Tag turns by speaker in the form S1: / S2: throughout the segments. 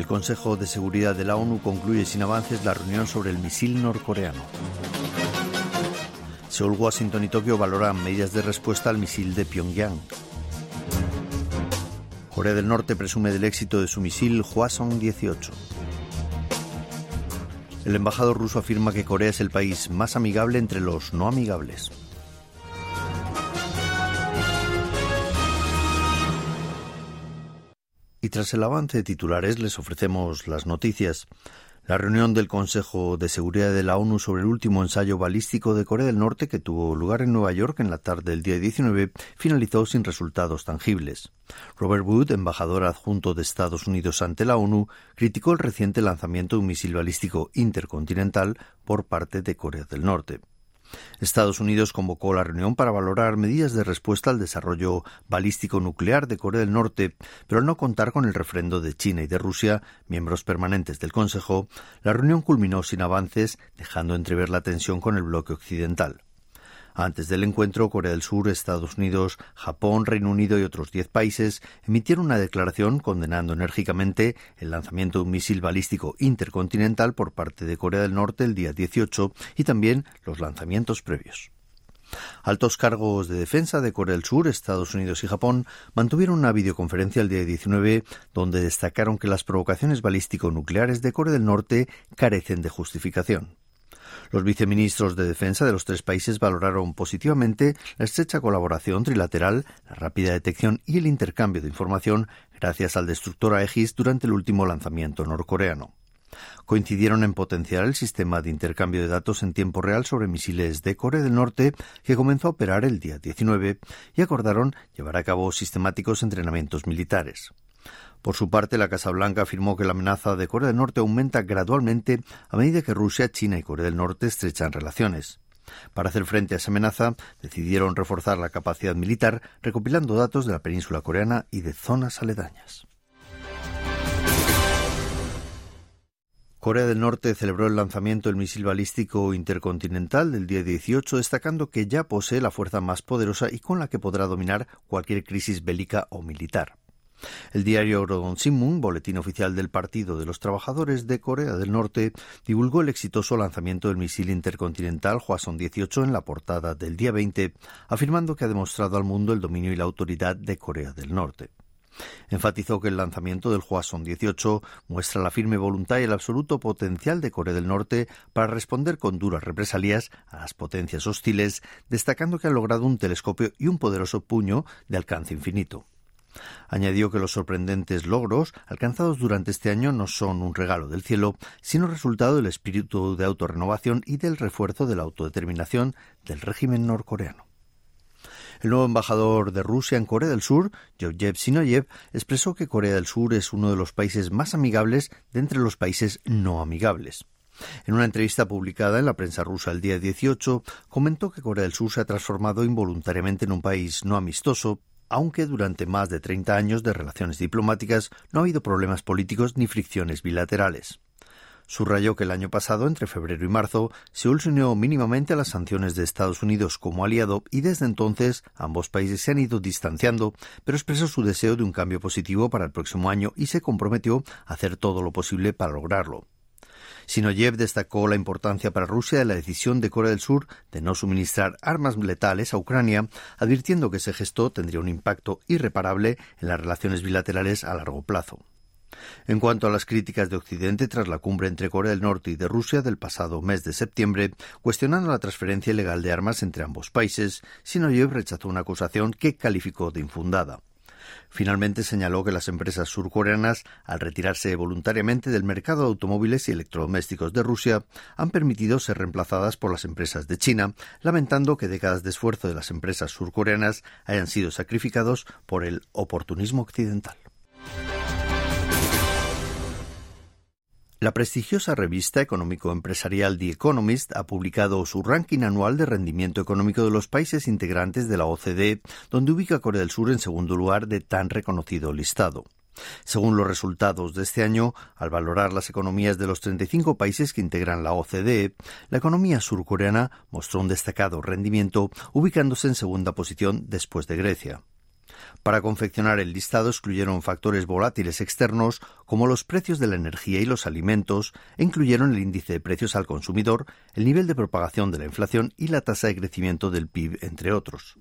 S1: El Consejo de Seguridad de la ONU concluye sin avances la reunión sobre el misil norcoreano. Seúl, Washington y Tokio valoran medidas de respuesta al misil de Pyongyang. Corea del Norte presume del éxito de su misil Hwasong-18. El embajador ruso afirma que Corea es el país más amigable entre los no amigables. Tras el avance de titulares les ofrecemos las noticias. La reunión del Consejo de Seguridad de la ONU sobre el último ensayo balístico de Corea del Norte que tuvo lugar en Nueva York en la tarde del día 19 finalizó sin resultados tangibles. Robert Wood, embajador adjunto de Estados Unidos ante la ONU, criticó el reciente lanzamiento de un misil balístico intercontinental por parte de Corea del Norte. Estados Unidos convocó la reunión para valorar medidas de respuesta al desarrollo balístico nuclear de Corea del Norte, pero al no contar con el refrendo de China y de Rusia, miembros permanentes del Consejo, la reunión culminó sin avances, dejando entrever la tensión con el bloque occidental. Antes del encuentro, Corea del Sur, Estados Unidos, Japón, Reino Unido y otros diez países emitieron una declaración condenando enérgicamente el lanzamiento de un misil balístico intercontinental por parte de Corea del Norte el día 18 y también los lanzamientos previos. Altos cargos de defensa de Corea del Sur, Estados Unidos y Japón mantuvieron una videoconferencia el día 19 donde destacaron que las provocaciones balístico-nucleares de Corea del Norte carecen de justificación. Los viceministros de Defensa de los tres países valoraron positivamente la estrecha colaboración trilateral, la rápida detección y el intercambio de información gracias al destructor Aegis durante el último lanzamiento norcoreano. Coincidieron en potenciar el sistema de intercambio de datos en tiempo real sobre misiles de Corea del Norte que comenzó a operar el día 19 y acordaron llevar a cabo sistemáticos entrenamientos militares. Por su parte, la Casa Blanca afirmó que la amenaza de Corea del Norte aumenta gradualmente a medida que Rusia, China y Corea del Norte estrechan relaciones. Para hacer frente a esa amenaza, decidieron reforzar la capacidad militar recopilando datos de la península coreana y de zonas aledañas. Corea del Norte celebró el lanzamiento del misil balístico intercontinental del día 18, destacando que ya posee la fuerza más poderosa y con la que podrá dominar cualquier crisis bélica o militar. El diario Rodon Sinmun, boletín oficial del Partido de los Trabajadores de Corea del Norte, divulgó el exitoso lanzamiento del misil intercontinental Hwasong-18 en la portada del día 20, afirmando que ha demostrado al mundo el dominio y la autoridad de Corea del Norte. Enfatizó que el lanzamiento del Hwasong-18 muestra la firme voluntad y el absoluto potencial de Corea del Norte para responder con duras represalias a las potencias hostiles, destacando que ha logrado un telescopio y un poderoso puño de alcance infinito. Añadió que los sorprendentes logros alcanzados durante este año no son un regalo del cielo, sino resultado del espíritu de autorrenovación y del refuerzo de la autodeterminación del régimen norcoreano. El nuevo embajador de Rusia en Corea del Sur, Yevgeny Sinoyev, expresó que Corea del Sur es uno de los países más amigables de entre los países no amigables. En una entrevista publicada en la prensa rusa el día 18, comentó que Corea del Sur se ha transformado involuntariamente en un país no amistoso, aunque durante más de 30 años de relaciones diplomáticas no ha habido problemas políticos ni fricciones bilaterales. Subrayó que el año pasado, entre febrero y marzo, se unió mínimamente a las sanciones de Estados Unidos como aliado y desde entonces ambos países se han ido distanciando, pero expresó su deseo de un cambio positivo para el próximo año y se comprometió a hacer todo lo posible para lograrlo. Sinoyev destacó la importancia para Rusia de la decisión de Corea del Sur de no suministrar armas letales a Ucrania, advirtiendo que ese gesto tendría un impacto irreparable en las relaciones bilaterales a largo plazo. En cuanto a las críticas de Occidente tras la cumbre entre Corea del Norte y de Rusia del pasado mes de septiembre, cuestionando la transferencia ilegal de armas entre ambos países, Sinoyev rechazó una acusación que calificó de infundada. Finalmente señaló que las empresas surcoreanas, al retirarse voluntariamente del mercado de automóviles y electrodomésticos de Rusia, han permitido ser reemplazadas por las empresas de China, lamentando que décadas de esfuerzo de las empresas surcoreanas hayan sido sacrificados por el oportunismo occidental. La prestigiosa revista económico-empresarial The Economist ha publicado su ranking anual de rendimiento económico de los países integrantes de la OCDE, donde ubica a Corea del Sur en segundo lugar de tan reconocido listado. Según los resultados de este año, al valorar las economías de los 35 países que integran la OCDE, la economía surcoreana mostró un destacado rendimiento, ubicándose en segunda posición después de Grecia. Para confeccionar el listado excluyeron factores volátiles externos como los precios de la energía y los alimentos e incluyeron el índice de precios al consumidor, el nivel de propagación de la inflación y la tasa de crecimiento del PIB, entre otros.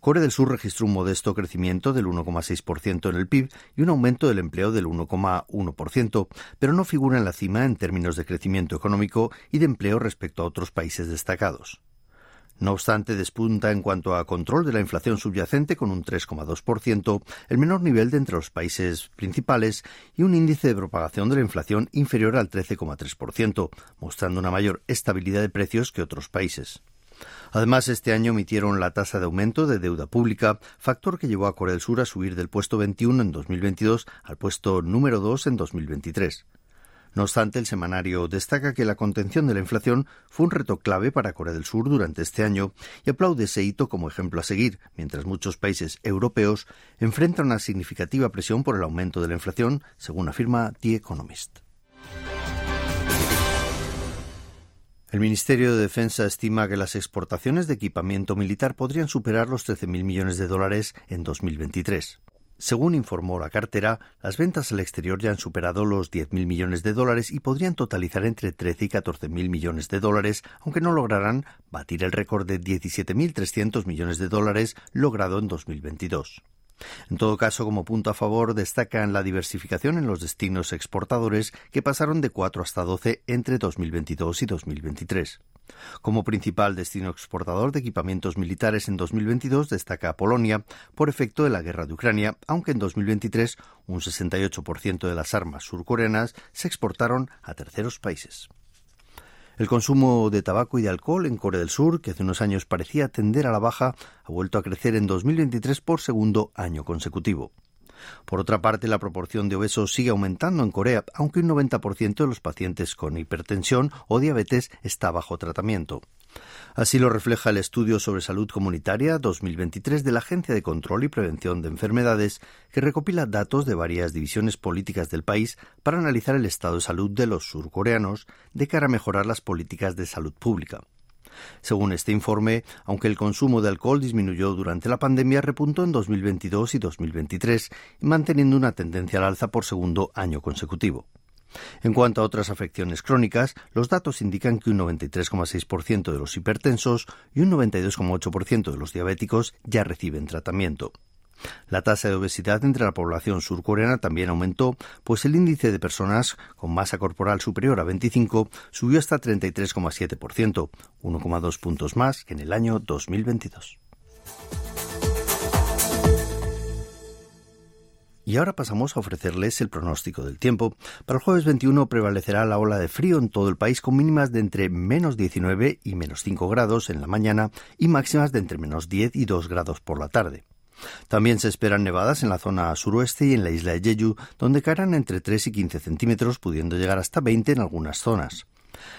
S1: Corea del Sur registró un modesto crecimiento del 1,6% en el PIB y un aumento del empleo del 1,1%, pero no figura en la cima en términos de crecimiento económico y de empleo respecto a otros países destacados. No obstante, despunta en cuanto a control de la inflación subyacente con un 3,2%, el menor nivel de entre los países principales, y un índice de propagación de la inflación inferior al 13,3%, mostrando una mayor estabilidad de precios que otros países. Además, este año emitieron la tasa de aumento de deuda pública, factor que llevó a Corea del Sur a subir del puesto 21 en 2022 al puesto número 2 en 2023. No obstante, el semanario destaca que la contención de la inflación fue un reto clave para Corea del Sur durante este año y aplaude ese hito como ejemplo a seguir, mientras muchos países europeos enfrentan una significativa presión por el aumento de la inflación, según afirma The Economist. El Ministerio de Defensa estima que las exportaciones de equipamiento militar podrían superar los 13.000 millones de dólares en 2023. Según informó la cartera, las ventas al exterior ya han superado los 10.000 millones de dólares y podrían totalizar entre 13 y 14.000 millones de dólares, aunque no lograrán batir el récord de 17.300 millones de dólares logrado en 2022. En todo caso, como punto a favor, destacan la diversificación en los destinos exportadores, que pasaron de 4 hasta 12 entre 2022 y 2023. Como principal destino exportador de equipamientos militares en 2022 destaca Polonia por efecto de la guerra de Ucrania, aunque en 2023 un 68% de las armas surcoreanas se exportaron a terceros países. El consumo de tabaco y de alcohol en Corea del Sur, que hace unos años parecía tender a la baja, ha vuelto a crecer en 2023 por segundo año consecutivo. Por otra parte, la proporción de obesos sigue aumentando en Corea, aunque un 90% de los pacientes con hipertensión o diabetes está bajo tratamiento. Así lo refleja el estudio sobre salud comunitaria 2023 de la Agencia de Control y Prevención de Enfermedades, que recopila datos de varias divisiones políticas del país para analizar el estado de salud de los surcoreanos de cara a mejorar las políticas de salud pública. Según este informe, aunque el consumo de alcohol disminuyó durante la pandemia, repuntó en 2022 y 2023, manteniendo una tendencia al alza por segundo año consecutivo. En cuanto a otras afecciones crónicas, los datos indican que un 93,6% de los hipertensos y un 92,8% de los diabéticos ya reciben tratamiento. La tasa de obesidad entre la población surcoreana también aumentó, pues el índice de personas con masa corporal superior a 25 subió hasta 33,7%, 1,2 puntos más que en el año 2022. Y ahora pasamos a ofrecerles el pronóstico del tiempo. Para el jueves 21 prevalecerá la ola de frío en todo el país con mínimas de entre menos 19 y menos 5 grados en la mañana y máximas de entre menos 10 y 2 grados por la tarde. También se esperan nevadas en la zona suroeste y en la isla de Jeju, donde caerán entre 3 y 15 centímetros, pudiendo llegar hasta 20 en algunas zonas.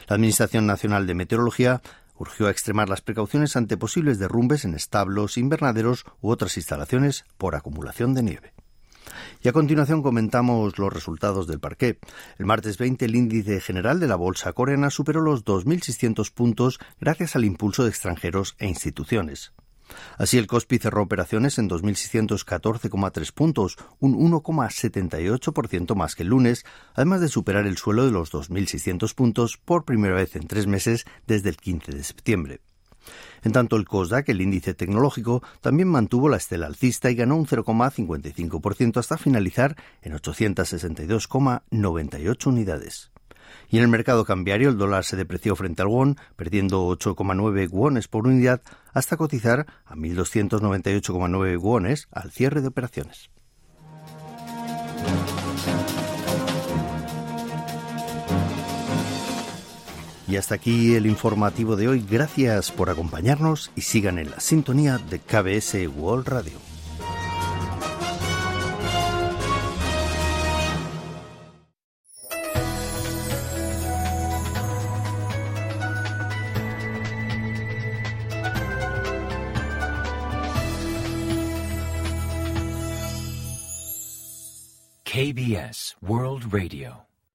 S1: La Administración Nacional de Meteorología urgió a extremar las precauciones ante posibles derrumbes en establos, invernaderos u otras instalaciones por acumulación de nieve. Y a continuación comentamos los resultados del parqué. El martes 20 el índice general de la bolsa coreana superó los 2.600 puntos gracias al impulso de extranjeros e instituciones. Así el Kospi cerró operaciones en 2.614,3 puntos, un 1,78% más que el lunes, además de superar el suelo de los 2.600 puntos por primera vez en tres meses desde el 15 de septiembre. En tanto, el COSDAC, el índice tecnológico, también mantuvo la estela alcista y ganó un 0,55% hasta finalizar en 862,98 unidades. Y en el mercado cambiario el dólar se depreció frente al won, perdiendo 8,9 wones por unidad hasta cotizar a 1.298,9 wones al cierre de operaciones. Y hasta aquí el informativo de hoy. Gracias por acompañarnos y sigan en la sintonía de KBS World Radio.
S2: KBS World Radio.